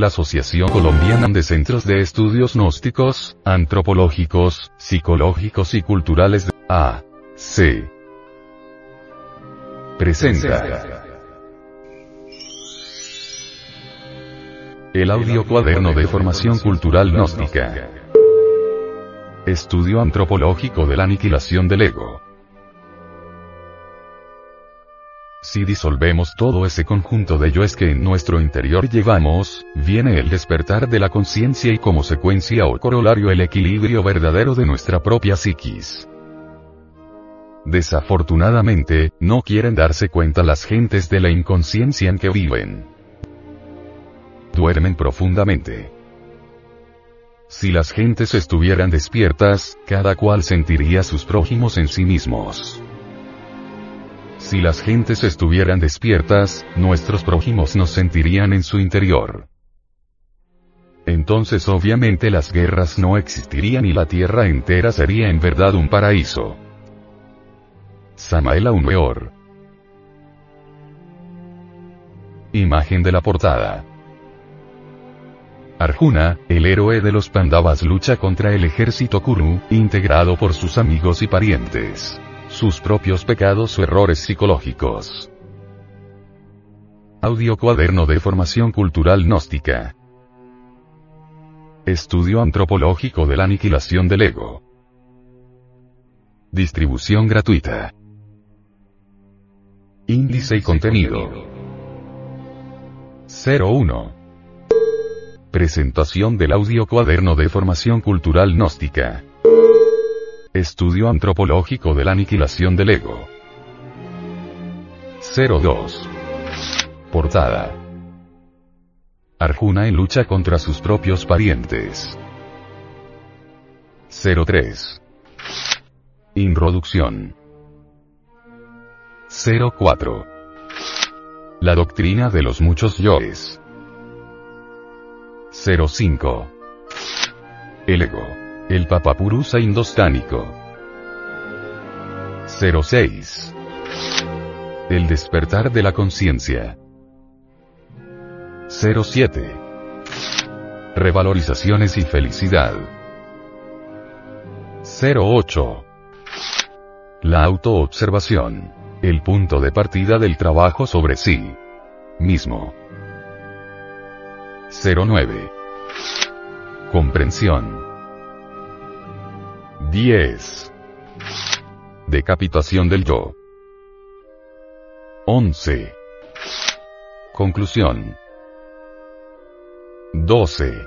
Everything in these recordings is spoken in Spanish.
la Asociación Colombiana de Centros de Estudios Gnósticos, Antropológicos, Psicológicos y Culturales de A.C. presenta el audio cuaderno de formación cultural gnóstica. Estudio antropológico de la aniquilación del ego. Si disolvemos todo ese conjunto de yoes que en nuestro interior llevamos, viene el despertar de la conciencia y como secuencia o corolario el equilibrio verdadero de nuestra propia psiquis. Desafortunadamente, no quieren darse cuenta las gentes de la inconsciencia en que viven. Duermen profundamente. Si las gentes estuvieran despiertas, cada cual sentiría sus prójimos en sí mismos. Si las gentes estuvieran despiertas, nuestros prójimos nos sentirían en su interior. Entonces obviamente las guerras no existirían y la tierra entera sería en verdad un paraíso. Samael Weor. Imagen de la portada. Arjuna, el héroe de los Pandavas lucha contra el ejército Kuru, integrado por sus amigos y parientes sus propios pecados o errores psicológicos. Audio Cuaderno de Formación Cultural Gnóstica. Estudio antropológico de la aniquilación del ego. Distribución gratuita. Índice y contenido. 01. Presentación del audio cuaderno de formación cultural gnóstica. Estudio antropológico de la aniquilación del ego. 02. Portada. Arjuna en lucha contra sus propios parientes. 03. Introducción. 04. La doctrina de los muchos yoes. 05. El ego. El Papapurusa indostánico. 06. El despertar de la conciencia. 07. Revalorizaciones y felicidad. 08. La autoobservación. El punto de partida del trabajo sobre sí mismo. 09. Comprensión. 10. Decapitación del yo. 11. Conclusión. 12.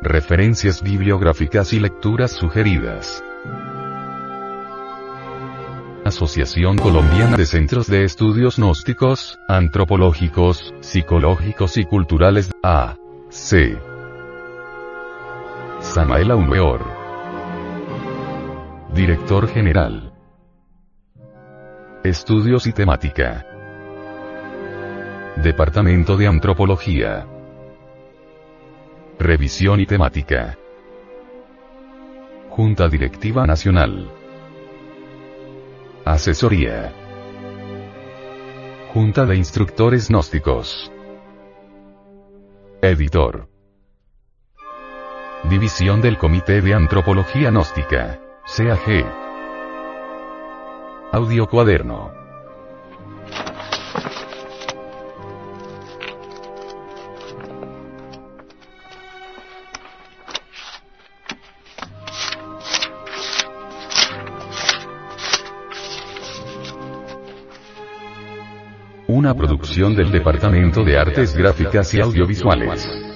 Referencias bibliográficas y lecturas sugeridas. Asociación Colombiana de Centros de Estudios Gnósticos, Antropológicos, Psicológicos y Culturales, A. C. Samaela Unweor. Director General. Estudios y temática. Departamento de Antropología. Revisión y temática. Junta Directiva Nacional. Asesoría. Junta de Instructores Gnósticos. Editor. División del Comité de Antropología Gnóstica. CAG. Audio cuaderno. Una producción del Departamento de Artes Gráficas y Audiovisuales.